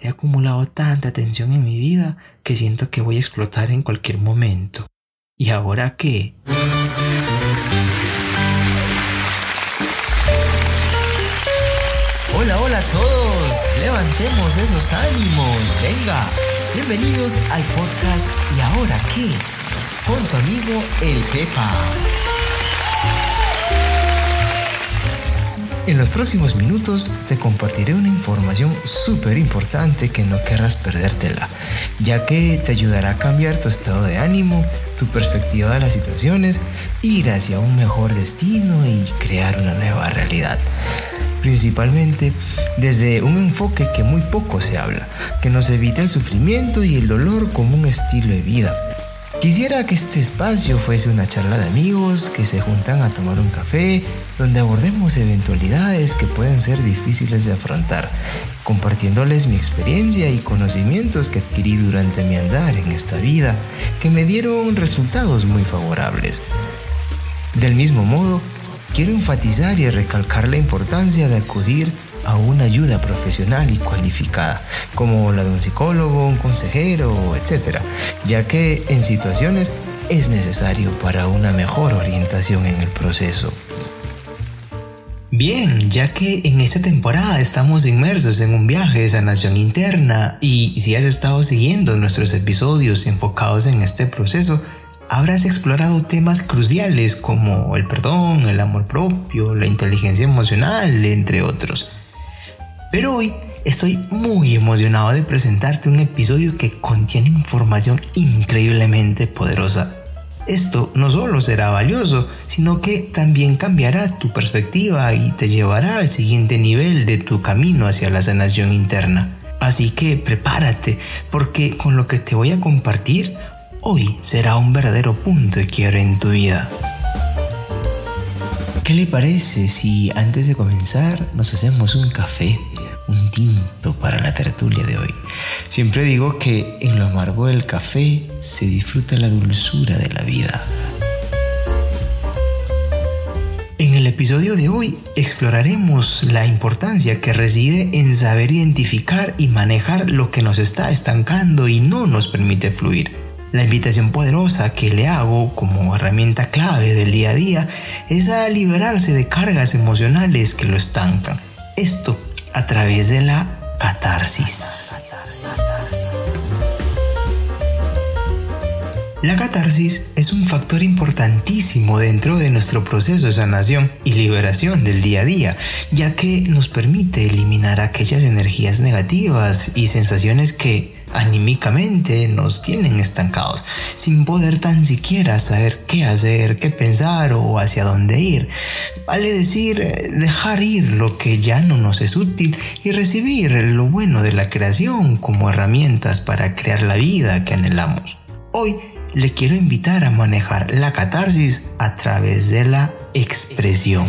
He acumulado tanta tensión en mi vida que siento que voy a explotar en cualquier momento. ¿Y ahora qué? Hola, hola a todos. Levantemos esos ánimos. Venga, bienvenidos al podcast ¿Y ahora qué? Con tu amigo el Pepa. En los próximos minutos te compartiré una información súper importante que no querrás perdértela, ya que te ayudará a cambiar tu estado de ánimo, tu perspectiva de las situaciones, ir hacia un mejor destino y crear una nueva realidad. Principalmente desde un enfoque que muy poco se habla, que nos evita el sufrimiento y el dolor como un estilo de vida Quisiera que este espacio fuese una charla de amigos que se juntan a tomar un café, donde abordemos eventualidades que pueden ser difíciles de afrontar, compartiéndoles mi experiencia y conocimientos que adquirí durante mi andar en esta vida, que me dieron resultados muy favorables. Del mismo modo, quiero enfatizar y recalcar la importancia de acudir a una ayuda profesional y cualificada, como la de un psicólogo, un consejero, etc., ya que en situaciones es necesario para una mejor orientación en el proceso. Bien, ya que en esta temporada estamos inmersos en un viaje de sanación interna y si has estado siguiendo nuestros episodios enfocados en este proceso, habrás explorado temas cruciales como el perdón, el amor propio, la inteligencia emocional, entre otros. Pero hoy estoy muy emocionado de presentarte un episodio que contiene información increíblemente poderosa. Esto no solo será valioso, sino que también cambiará tu perspectiva y te llevará al siguiente nivel de tu camino hacia la sanación interna. Así que prepárate, porque con lo que te voy a compartir, hoy será un verdadero punto de quiebre en tu vida. ¿Qué le parece si antes de comenzar nos hacemos un café? Un tinto para la tertulia de hoy. Siempre digo que en lo amargo del café se disfruta la dulzura de la vida. En el episodio de hoy exploraremos la importancia que reside en saber identificar y manejar lo que nos está estancando y no nos permite fluir. La invitación poderosa que le hago como herramienta clave del día a día es a liberarse de cargas emocionales que lo estancan. Esto a través de la catarsis. La catarsis es un factor importantísimo dentro de nuestro proceso de sanación y liberación del día a día, ya que nos permite eliminar aquellas energías negativas y sensaciones que anímicamente nos tienen estancados, sin poder tan siquiera saber qué hacer, qué pensar o hacia dónde ir. Vale decir, eh, dejar ir lo que ya no nos es útil y recibir lo bueno de la creación como herramientas para crear la vida que anhelamos. Hoy le quiero invitar a manejar la catarsis a través de la expresión.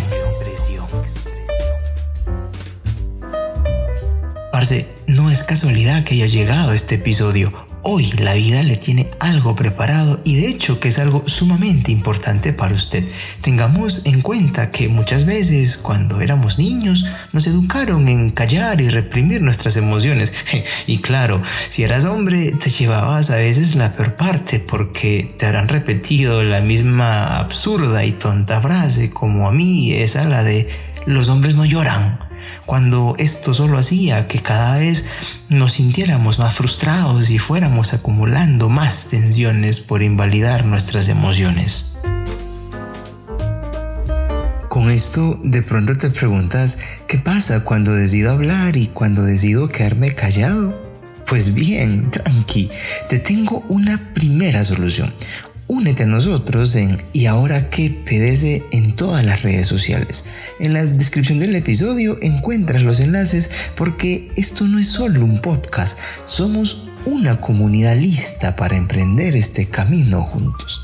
No es casualidad que haya llegado este episodio. Hoy la vida le tiene algo preparado y de hecho que es algo sumamente importante para usted. Tengamos en cuenta que muchas veces cuando éramos niños nos educaron en callar y reprimir nuestras emociones. Y claro, si eras hombre te llevabas a veces la peor parte porque te habrán repetido la misma absurda y tonta frase como a mí, esa la de los hombres no lloran cuando esto solo hacía que cada vez nos sintiéramos más frustrados y fuéramos acumulando más tensiones por invalidar nuestras emociones. Con esto de pronto te preguntas, ¿qué pasa cuando decido hablar y cuando decido quedarme callado? Pues bien, tranqui, te tengo una primera solución. Únete a nosotros en Y ahora qué PDC en todas las redes sociales. En la descripción del episodio encuentras los enlaces porque esto no es solo un podcast, somos una comunidad lista para emprender este camino juntos.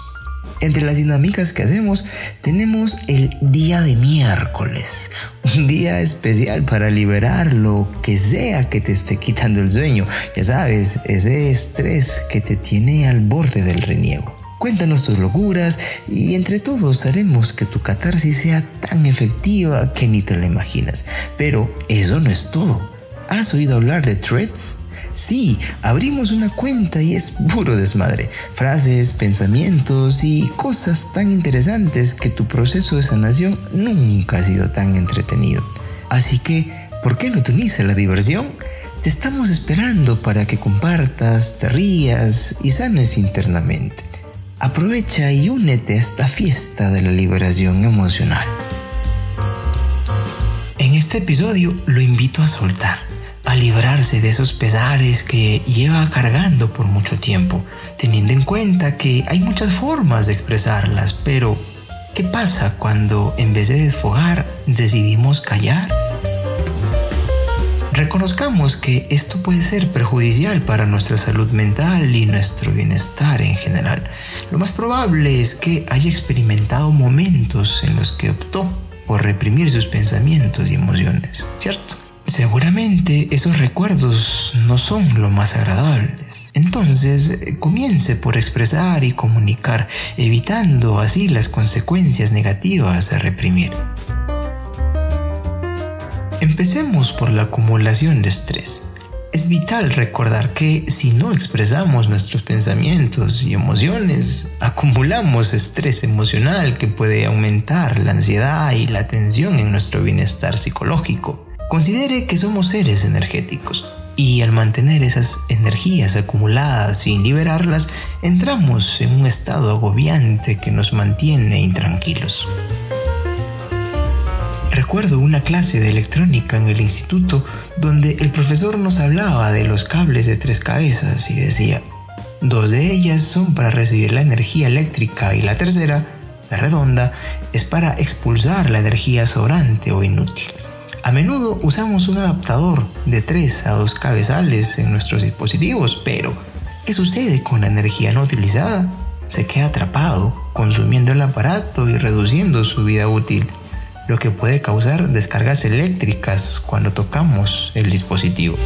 Entre las dinámicas que hacemos tenemos el día de miércoles, un día especial para liberar lo que sea que te esté quitando el sueño, ya sabes, ese estrés que te tiene al borde del reniego. Cuéntanos tus locuras y entre todos haremos que tu catarsis sea tan efectiva que ni te lo imaginas. Pero eso no es todo. ¿Has oído hablar de threads? Sí, abrimos una cuenta y es puro desmadre. Frases, pensamientos y cosas tan interesantes que tu proceso de sanación nunca ha sido tan entretenido. Así que, ¿por qué no te unís a la diversión? Te estamos esperando para que compartas, te rías y sanes internamente. Aprovecha y únete a esta fiesta de la liberación emocional. En este episodio lo invito a soltar a librarse de esos pesares que lleva cargando por mucho tiempo, teniendo en cuenta que hay muchas formas de expresarlas, pero ¿qué pasa cuando en vez de desfogar decidimos callar? Reconozcamos que esto puede ser perjudicial para nuestra salud mental y nuestro bienestar en general. Lo más probable es que haya experimentado momentos en los que optó por reprimir sus pensamientos y emociones, ¿cierto? Seguramente esos recuerdos no son lo más agradables. Entonces, comience por expresar y comunicar, evitando así las consecuencias negativas de reprimir. Empecemos por la acumulación de estrés. Es vital recordar que si no expresamos nuestros pensamientos y emociones, acumulamos estrés emocional que puede aumentar la ansiedad y la tensión en nuestro bienestar psicológico. Considere que somos seres energéticos y al mantener esas energías acumuladas sin liberarlas, entramos en un estado agobiante que nos mantiene intranquilos. Recuerdo una clase de electrónica en el instituto donde el profesor nos hablaba de los cables de tres cabezas y decía, dos de ellas son para recibir la energía eléctrica y la tercera, la redonda, es para expulsar la energía sobrante o inútil. A menudo usamos un adaptador de 3 a 2 cabezales en nuestros dispositivos, pero ¿qué sucede con la energía no utilizada? Se queda atrapado, consumiendo el aparato y reduciendo su vida útil, lo que puede causar descargas eléctricas cuando tocamos el dispositivo.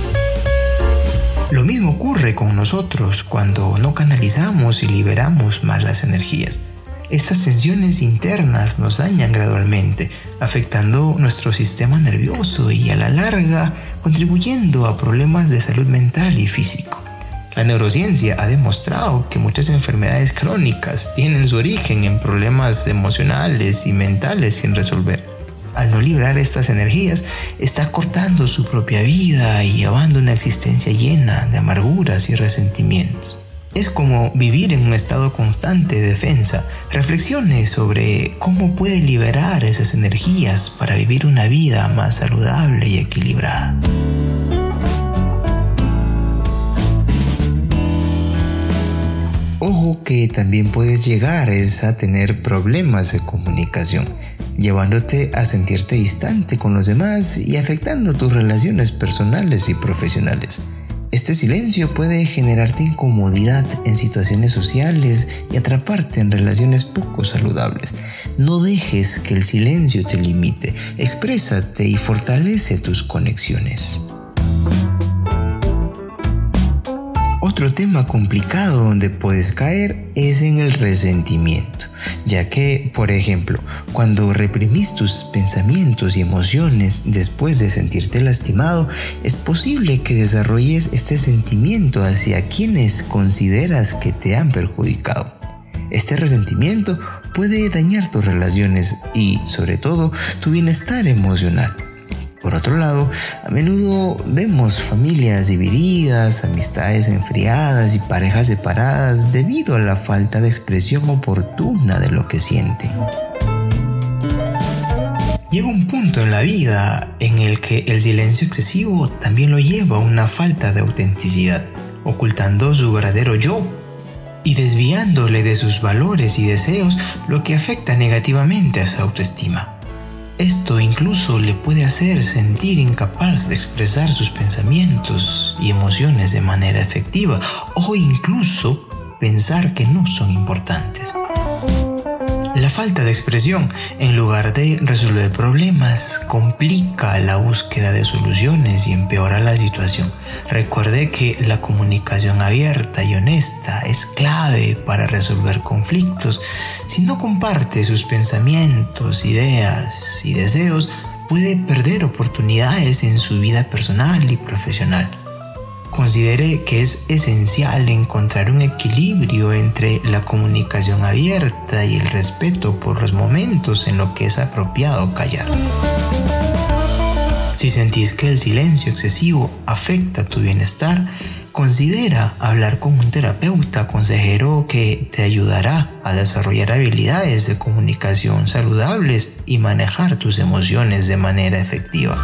Lo mismo ocurre con nosotros cuando no canalizamos y liberamos malas energías. Estas tensiones internas nos dañan gradualmente, afectando nuestro sistema nervioso y a la larga contribuyendo a problemas de salud mental y físico. La neurociencia ha demostrado que muchas enfermedades crónicas tienen su origen en problemas emocionales y mentales sin resolver. Al no librar estas energías, está cortando su propia vida y llevando una existencia llena de amarguras y resentimientos. Es como vivir en un estado constante de defensa. Reflexione sobre cómo puede liberar esas energías para vivir una vida más saludable y equilibrada. Ojo que también puedes llegar a tener problemas de comunicación, llevándote a sentirte distante con los demás y afectando tus relaciones personales y profesionales. Este silencio puede generarte incomodidad en situaciones sociales y atraparte en relaciones poco saludables. No dejes que el silencio te limite, exprésate y fortalece tus conexiones. Otro tema complicado donde puedes caer es en el resentimiento, ya que, por ejemplo, cuando reprimís tus pensamientos y emociones después de sentirte lastimado, es posible que desarrolles este sentimiento hacia quienes consideras que te han perjudicado. Este resentimiento puede dañar tus relaciones y, sobre todo, tu bienestar emocional. Por otro lado, a menudo vemos familias divididas, amistades enfriadas y parejas separadas debido a la falta de expresión oportuna de lo que sienten. Llega un punto en la vida en el que el silencio excesivo también lo lleva a una falta de autenticidad, ocultando su verdadero yo y desviándole de sus valores y deseos, lo que afecta negativamente a su autoestima. Esto incluso le puede hacer sentir incapaz de expresar sus pensamientos y emociones de manera efectiva o incluso pensar que no son importantes. La falta de expresión, en lugar de resolver problemas, complica la búsqueda de soluciones y empeora la situación. Recuerde que la comunicación abierta y honesta es clave para resolver conflictos. Si no comparte sus pensamientos, ideas y deseos, puede perder oportunidades en su vida personal y profesional. Considere que es esencial encontrar un equilibrio entre la comunicación abierta y el respeto por los momentos en los que es apropiado callar. Si sentís que el silencio excesivo afecta tu bienestar, considera hablar con un terapeuta consejero que te ayudará a desarrollar habilidades de comunicación saludables y manejar tus emociones de manera efectiva.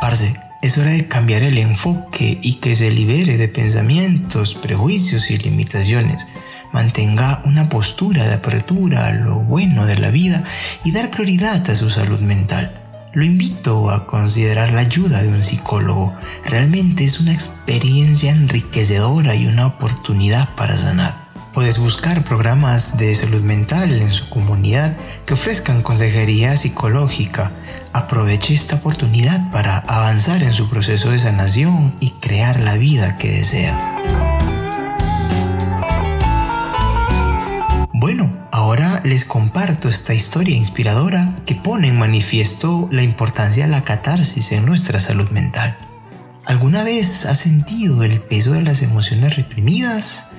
Parce, es hora de cambiar el enfoque y que se libere de pensamientos, prejuicios y limitaciones. Mantenga una postura de apertura a lo bueno de la vida y dar prioridad a su salud mental. Lo invito a considerar la ayuda de un psicólogo. Realmente es una experiencia enriquecedora y una oportunidad para sanar. Puedes buscar programas de salud mental en su comunidad que ofrezcan consejería psicológica aproveche esta oportunidad para avanzar en su proceso de sanación y crear la vida que desea. Bueno, ahora les comparto esta historia inspiradora que pone en manifiesto la importancia de la catarsis en nuestra salud mental. ¿Alguna vez has sentido el peso de las emociones reprimidas?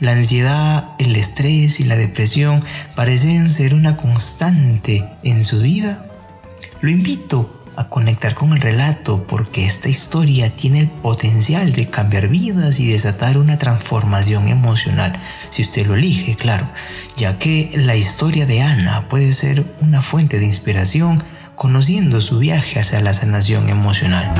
La ansiedad, el estrés y la depresión parecen ser una constante en su vida lo invito a conectar con el relato porque esta historia tiene el potencial de cambiar vidas y desatar una transformación emocional, si usted lo elige, claro, ya que la historia de Ana puede ser una fuente de inspiración conociendo su viaje hacia la sanación emocional.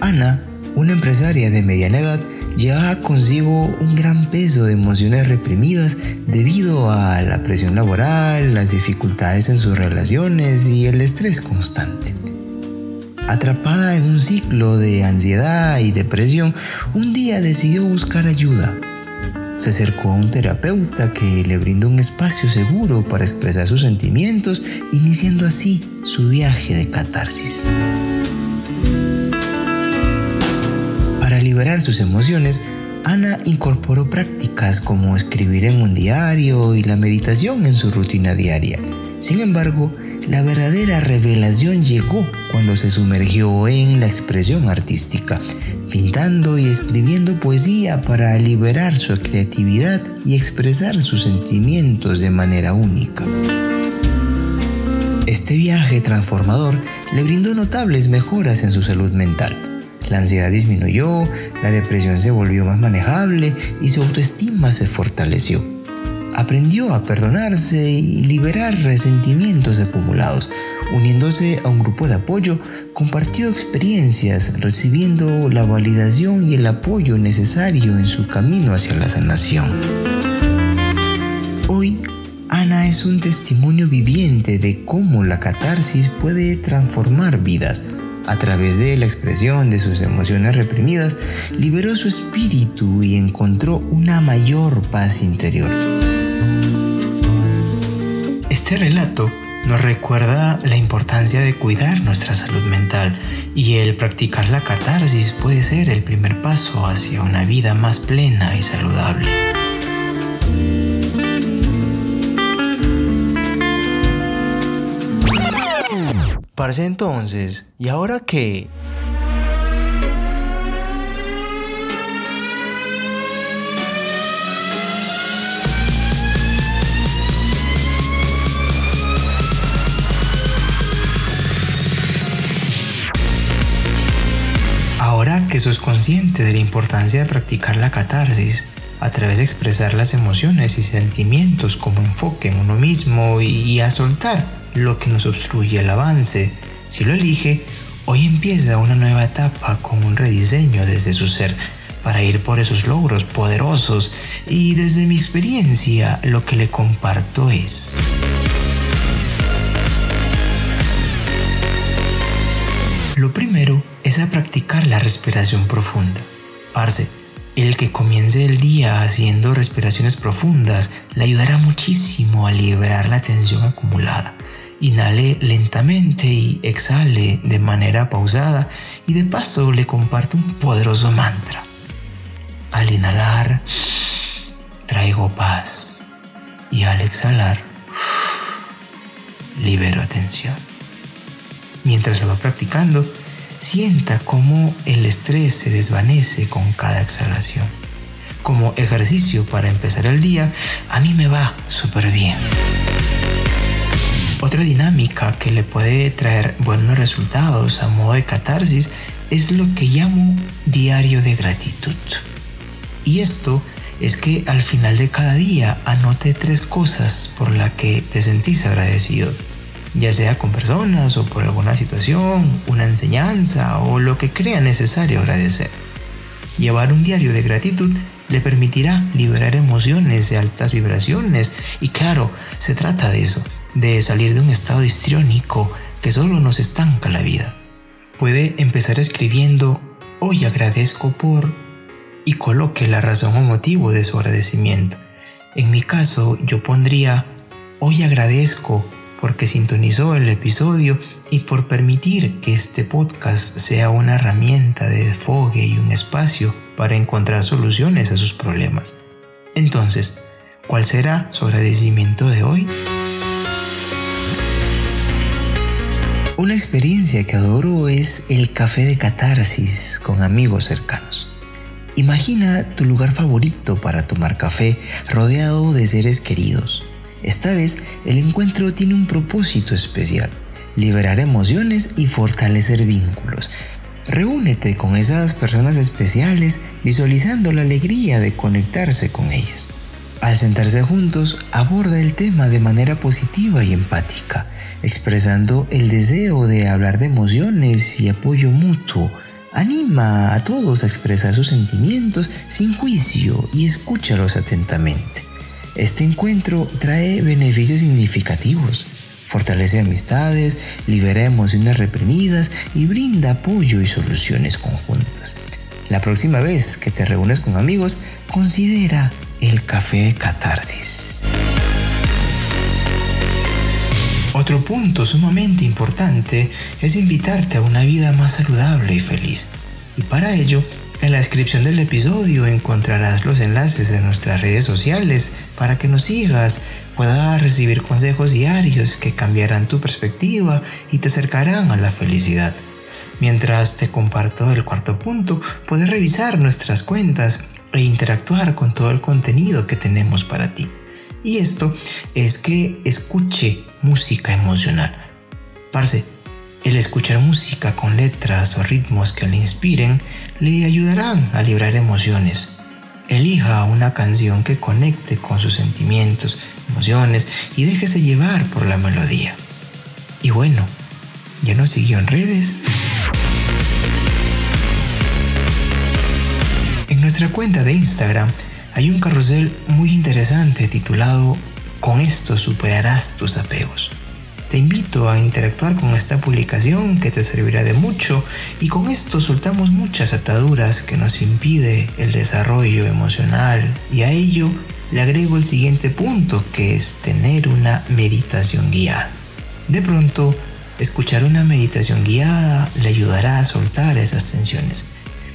Ana, una empresaria de mediana edad, lleva consigo un gran peso de emociones reprimidas debido a la presión laboral, las dificultades en sus relaciones y el estrés constante. Atrapada en un ciclo de ansiedad y depresión, un día decidió buscar ayuda. Se acercó a un terapeuta que le brindó un espacio seguro para expresar sus sentimientos, iniciando así su viaje de catarsis. Liberar sus emociones, Ana incorporó prácticas como escribir en un diario y la meditación en su rutina diaria. Sin embargo, la verdadera revelación llegó cuando se sumergió en la expresión artística, pintando y escribiendo poesía para liberar su creatividad y expresar sus sentimientos de manera única. Este viaje transformador le brindó notables mejoras en su salud mental la ansiedad disminuyó, la depresión se volvió más manejable y su autoestima se fortaleció. Aprendió a perdonarse y liberar resentimientos acumulados. Uniéndose a un grupo de apoyo, compartió experiencias, recibiendo la validación y el apoyo necesario en su camino hacia la sanación. Hoy, Ana es un testimonio viviente de cómo la catarsis puede transformar vidas a través de la expresión de sus emociones reprimidas, liberó su espíritu y encontró una mayor paz interior. Este relato nos recuerda la importancia de cuidar nuestra salud mental y el practicar la catarsis puede ser el primer paso hacia una vida más plena y saludable. Parece entonces, ¿y ahora qué? Ahora que sos consciente de la importancia de practicar la catarsis, a través de expresar las emociones y sentimientos como enfoque en uno mismo y a soltar lo que nos obstruye el avance. Si lo elige, hoy empieza una nueva etapa con un rediseño desde su ser para ir por esos logros poderosos y desde mi experiencia lo que le comparto es... Lo primero es a practicar la respiración profunda. Parce, el que comience el día haciendo respiraciones profundas le ayudará muchísimo a liberar la tensión acumulada. Inhale lentamente y exhale de manera pausada y de paso le comparto un poderoso mantra. Al inhalar, traigo paz. y al exhalar, libero tensión. Mientras lo va practicando, sienta cómo el estrés se desvanece con cada exhalación. Como ejercicio para empezar el día, a mí me va súper bien. Otra dinámica que le puede traer buenos resultados a modo de catarsis es lo que llamo diario de gratitud. Y esto es que al final de cada día anote tres cosas por las que te sentís agradecido, ya sea con personas o por alguna situación, una enseñanza o lo que crea necesario agradecer. Llevar un diario de gratitud le permitirá liberar emociones de altas vibraciones y claro, se trata de eso, de salir de un estado histriónico que solo nos estanca la vida. Puede empezar escribiendo hoy agradezco por y coloque la razón o motivo de su agradecimiento. En mi caso yo pondría hoy agradezco porque sintonizó el episodio y por permitir que este podcast sea una herramienta de desfogue y un espacio para encontrar soluciones a sus problemas. Entonces, ¿cuál será su agradecimiento de hoy? Una experiencia que adoro es el café de catarsis con amigos cercanos. Imagina tu lugar favorito para tomar café rodeado de seres queridos. Esta vez el encuentro tiene un propósito especial, liberar emociones y fortalecer vínculos. Reúnete con esas personas especiales visualizando la alegría de conectarse con ellas. Al sentarse juntos, aborda el tema de manera positiva y empática, expresando el deseo de hablar de emociones y apoyo mutuo. Anima a todos a expresar sus sentimientos sin juicio y escúchalos atentamente. Este encuentro trae beneficios significativos. Fortalece amistades, libera emociones reprimidas y brinda apoyo y soluciones conjuntas. La próxima vez que te reúnes con amigos, considera el café de catarsis. Otro punto sumamente importante es invitarte a una vida más saludable y feliz. Y para ello, en la descripción del episodio encontrarás los enlaces de nuestras redes sociales para que nos sigas, puedas recibir consejos diarios que cambiarán tu perspectiva y te acercarán a la felicidad. Mientras te comparto el cuarto punto, puedes revisar nuestras cuentas e interactuar con todo el contenido que tenemos para ti. Y esto es que escuche música emocional. Parce, el escuchar música con letras o ritmos que le inspiren le ayudarán a librar emociones. Elija una canción que conecte con sus sentimientos, emociones y déjese llevar por la melodía. Y bueno, ¿ya nos siguió en redes? nuestra cuenta de Instagram hay un carrusel muy interesante titulado Con esto superarás tus apegos. Te invito a interactuar con esta publicación que te servirá de mucho y con esto soltamos muchas ataduras que nos impide el desarrollo emocional y a ello le agrego el siguiente punto que es tener una meditación guiada. De pronto, escuchar una meditación guiada le ayudará a soltar esas tensiones.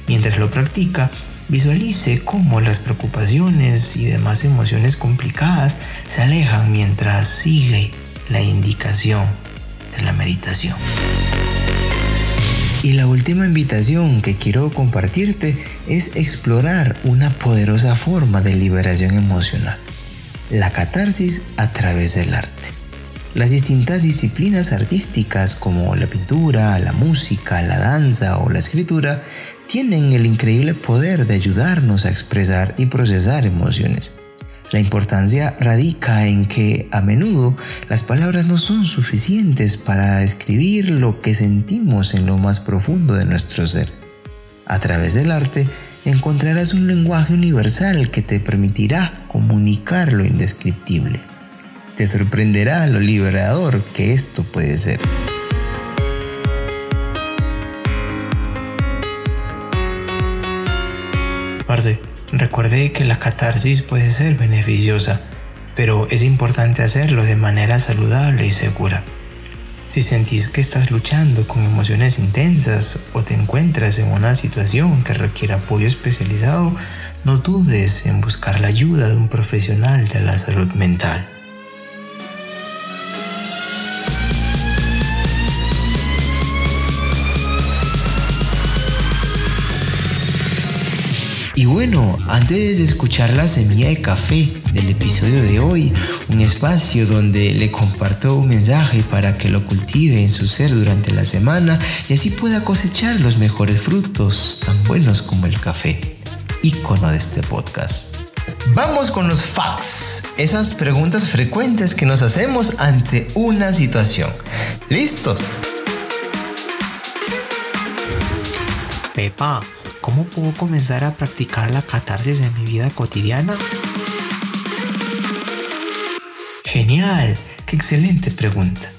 Mientras lo practica, Visualice cómo las preocupaciones y demás emociones complicadas se alejan mientras sigue la indicación de la meditación. Y la última invitación que quiero compartirte es explorar una poderosa forma de liberación emocional, la catarsis a través del arte. Las distintas disciplinas artísticas como la pintura, la música, la danza o la escritura tienen el increíble poder de ayudarnos a expresar y procesar emociones. La importancia radica en que a menudo las palabras no son suficientes para describir lo que sentimos en lo más profundo de nuestro ser. A través del arte encontrarás un lenguaje universal que te permitirá comunicar lo indescriptible. Te sorprenderá lo liberador que esto puede ser. Recuerde que la catarsis puede ser beneficiosa, pero es importante hacerlo de manera saludable y segura. Si sentís que estás luchando con emociones intensas o te encuentras en una situación que requiere apoyo especializado, no dudes en buscar la ayuda de un profesional de la salud mental. Y bueno, antes de escuchar la semilla de café del episodio de hoy, un espacio donde le comparto un mensaje para que lo cultive en su ser durante la semana y así pueda cosechar los mejores frutos, tan buenos como el café, ícono de este podcast. Vamos con los facts, esas preguntas frecuentes que nos hacemos ante una situación. ¿Listos? Pepa, ¿Cómo puedo comenzar a practicar la catarsis en mi vida cotidiana? Genial, qué excelente pregunta.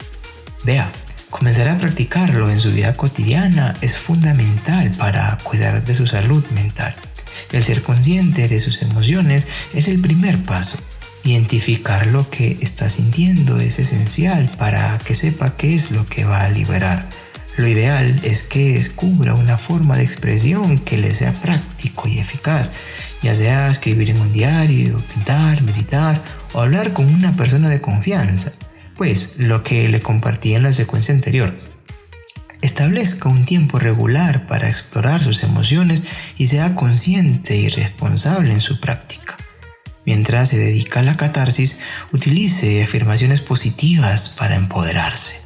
Vea, comenzar a practicarlo en su vida cotidiana es fundamental para cuidar de su salud mental. El ser consciente de sus emociones es el primer paso. Identificar lo que está sintiendo es esencial para que sepa qué es lo que va a liberar. Lo ideal es que descubra una forma de expresión que le sea práctico y eficaz, ya sea escribir en un diario, pintar, meditar o hablar con una persona de confianza, pues lo que le compartí en la secuencia anterior. Establezca un tiempo regular para explorar sus emociones y sea consciente y responsable en su práctica. Mientras se dedica a la catarsis, utilice afirmaciones positivas para empoderarse.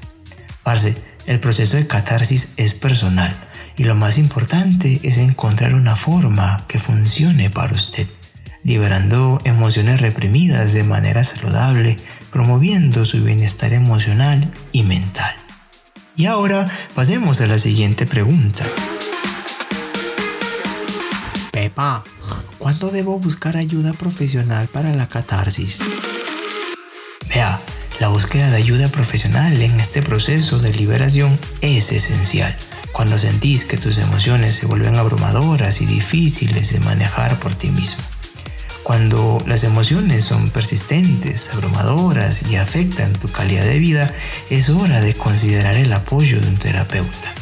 Parce, el proceso de catarsis es personal y lo más importante es encontrar una forma que funcione para usted, liberando emociones reprimidas de manera saludable, promoviendo su bienestar emocional y mental. Y ahora pasemos a la siguiente pregunta. Pepa, ¿cuándo debo buscar ayuda profesional para la catarsis? Vea, la búsqueda de ayuda profesional en este proceso de liberación es esencial. Cuando sentís que tus emociones se vuelven abrumadoras y difíciles de manejar por ti mismo. Cuando las emociones son persistentes, abrumadoras y afectan tu calidad de vida, es hora de considerar el apoyo de un terapeuta.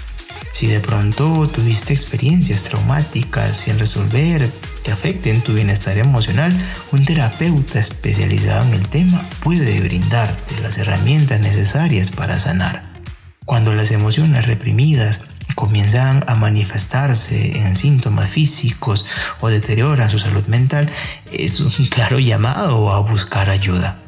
Si de pronto tuviste experiencias traumáticas sin resolver que afecten tu bienestar emocional, un terapeuta especializado en el tema puede brindarte las herramientas necesarias para sanar. Cuando las emociones reprimidas comienzan a manifestarse en síntomas físicos o deterioran su salud mental, es un claro llamado a buscar ayuda.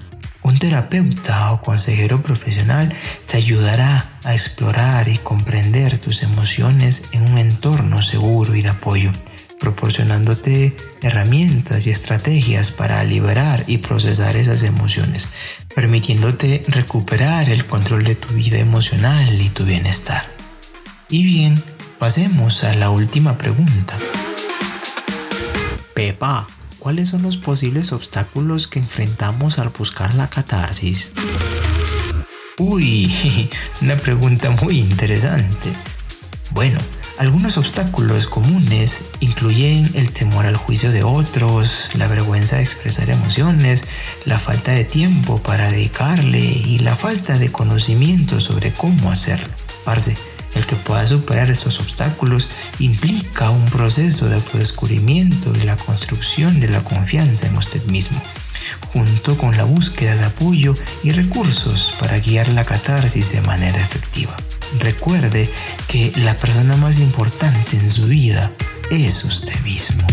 Un terapeuta o consejero profesional te ayudará a explorar y comprender tus emociones en un entorno seguro y de apoyo, proporcionándote herramientas y estrategias para liberar y procesar esas emociones, permitiéndote recuperar el control de tu vida emocional y tu bienestar. Y bien, pasemos a la última pregunta. Pepa, ¿Cuáles son los posibles obstáculos que enfrentamos al buscar la catarsis? Uy, una pregunta muy interesante. Bueno, algunos obstáculos comunes incluyen el temor al juicio de otros, la vergüenza de expresar emociones, la falta de tiempo para dedicarle y la falta de conocimiento sobre cómo hacerlo. Parce, el que pueda superar estos obstáculos implica un proceso de autodescubrimiento y la construcción de la confianza en usted mismo, junto con la búsqueda de apoyo y recursos para guiar la catarsis de manera efectiva. Recuerde que la persona más importante en su vida es usted mismo.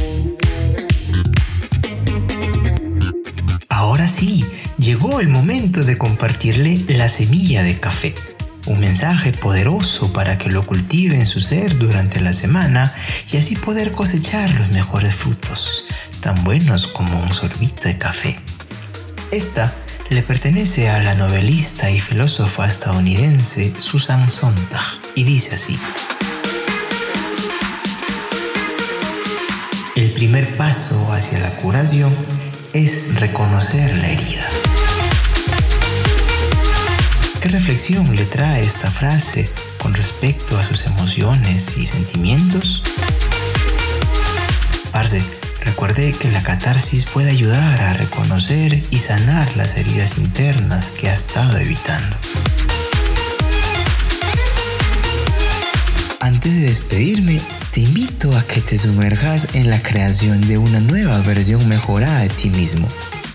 Ahora sí, llegó el momento de compartirle la semilla de café un mensaje poderoso para que lo cultive en su ser durante la semana y así poder cosechar los mejores frutos, tan buenos como un sorbito de café. Esta le pertenece a la novelista y filósofa estadounidense Susan Sontag y dice así. El primer paso hacia la curación es reconocer la herida. ¿Qué reflexión le trae esta frase con respecto a sus emociones y sentimientos? Parce, recuerde que la catarsis puede ayudar a reconocer y sanar las heridas internas que ha estado evitando. Antes de despedirme, te invito a que te sumerjas en la creación de una nueva versión mejorada de ti mismo.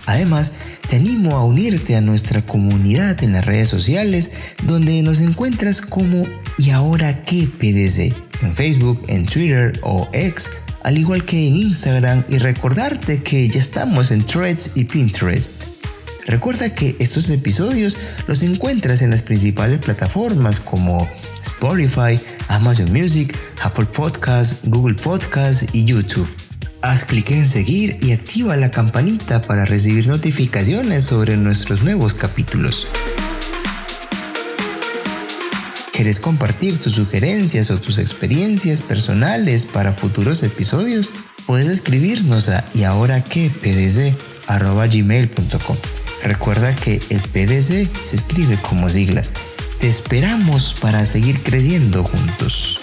Además, te animo a unirte a nuestra comunidad en las redes sociales donde nos encuentras como y ahora qué PDC en Facebook, en Twitter o X, al igual que en Instagram y recordarte que ya estamos en Threads y Pinterest. Recuerda que estos episodios los encuentras en las principales plataformas como Spotify, Amazon Music, Apple Podcasts, Google Podcasts y YouTube. Haz clic en seguir y activa la campanita para recibir notificaciones sobre nuestros nuevos capítulos. ¿Quieres compartir tus sugerencias o tus experiencias personales para futuros episodios? Puedes escribirnos a y. Recuerda que el PDC se escribe como siglas. Te esperamos para seguir creciendo juntos.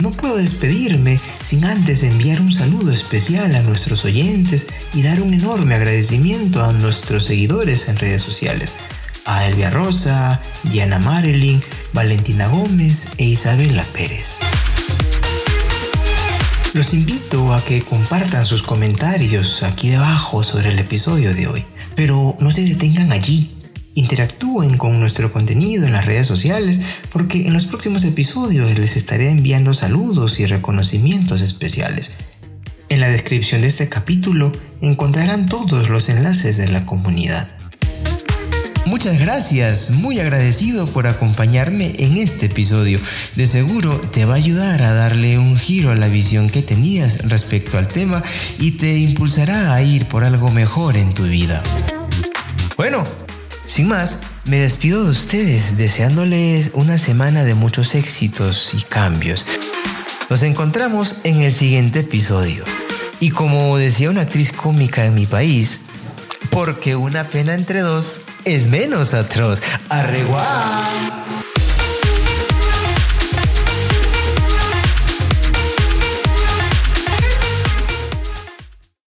No puedo despedirme sin antes enviar un saludo especial a nuestros oyentes y dar un enorme agradecimiento a nuestros seguidores en redes sociales, a Elvia Rosa, Diana Marilyn, Valentina Gómez e Isabela Pérez. Los invito a que compartan sus comentarios aquí debajo sobre el episodio de hoy, pero no se detengan allí Interactúen con nuestro contenido en las redes sociales porque en los próximos episodios les estaré enviando saludos y reconocimientos especiales. En la descripción de este capítulo encontrarán todos los enlaces de la comunidad. Muchas gracias, muy agradecido por acompañarme en este episodio. De seguro te va a ayudar a darle un giro a la visión que tenías respecto al tema y te impulsará a ir por algo mejor en tu vida. Bueno, sin más, me despido de ustedes deseándoles una semana de muchos éxitos y cambios. Nos encontramos en el siguiente episodio. Y como decía una actriz cómica en mi país, porque una pena entre dos es menos atroz. ¡Arreguá!